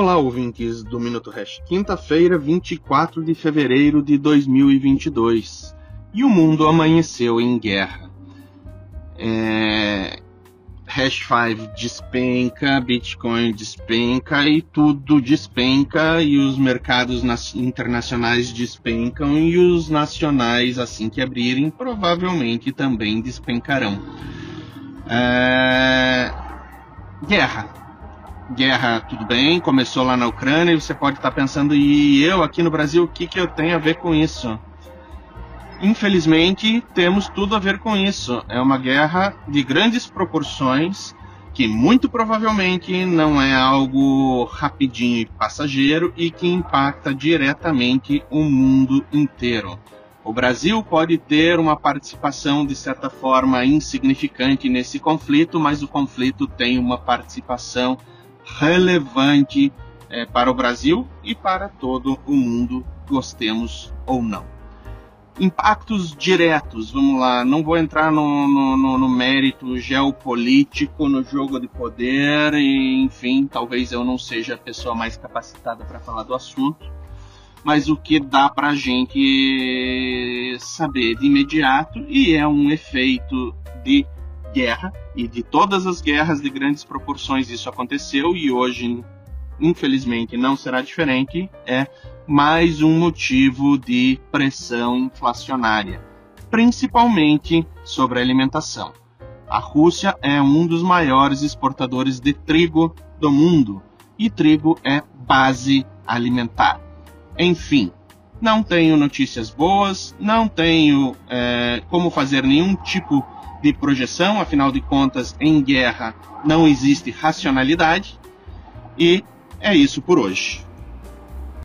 Olá, ouvintes do Minuto Hash. Quinta-feira, 24 de fevereiro de 2022. E o mundo amanheceu em guerra. É... Hash 5 despenca, Bitcoin despenca e tudo despenca e os mercados internacionais despencam e os nacionais, assim que abrirem, provavelmente também despencarão. É... Guerra guerra, tudo bem, começou lá na Ucrânia e você pode estar pensando, e eu aqui no Brasil, o que, que eu tenho a ver com isso? Infelizmente, temos tudo a ver com isso. É uma guerra de grandes proporções que muito provavelmente não é algo rapidinho e passageiro e que impacta diretamente o mundo inteiro. O Brasil pode ter uma participação de certa forma insignificante nesse conflito, mas o conflito tem uma participação relevante é, para o Brasil e para todo o mundo, gostemos ou não. Impactos diretos, vamos lá, não vou entrar no, no, no mérito geopolítico, no jogo de poder, e, enfim, talvez eu não seja a pessoa mais capacitada para falar do assunto, mas o que dá para a gente saber de imediato, e é um efeito de guerra, e de todas as guerras de grandes proporções isso aconteceu e hoje, infelizmente, não será diferente, é mais um motivo de pressão inflacionária, principalmente sobre a alimentação. A Rússia é um dos maiores exportadores de trigo do mundo e trigo é base alimentar. Enfim, não tenho notícias boas, não tenho é, como fazer nenhum tipo de projeção, afinal de contas, em guerra não existe racionalidade. E é isso por hoje.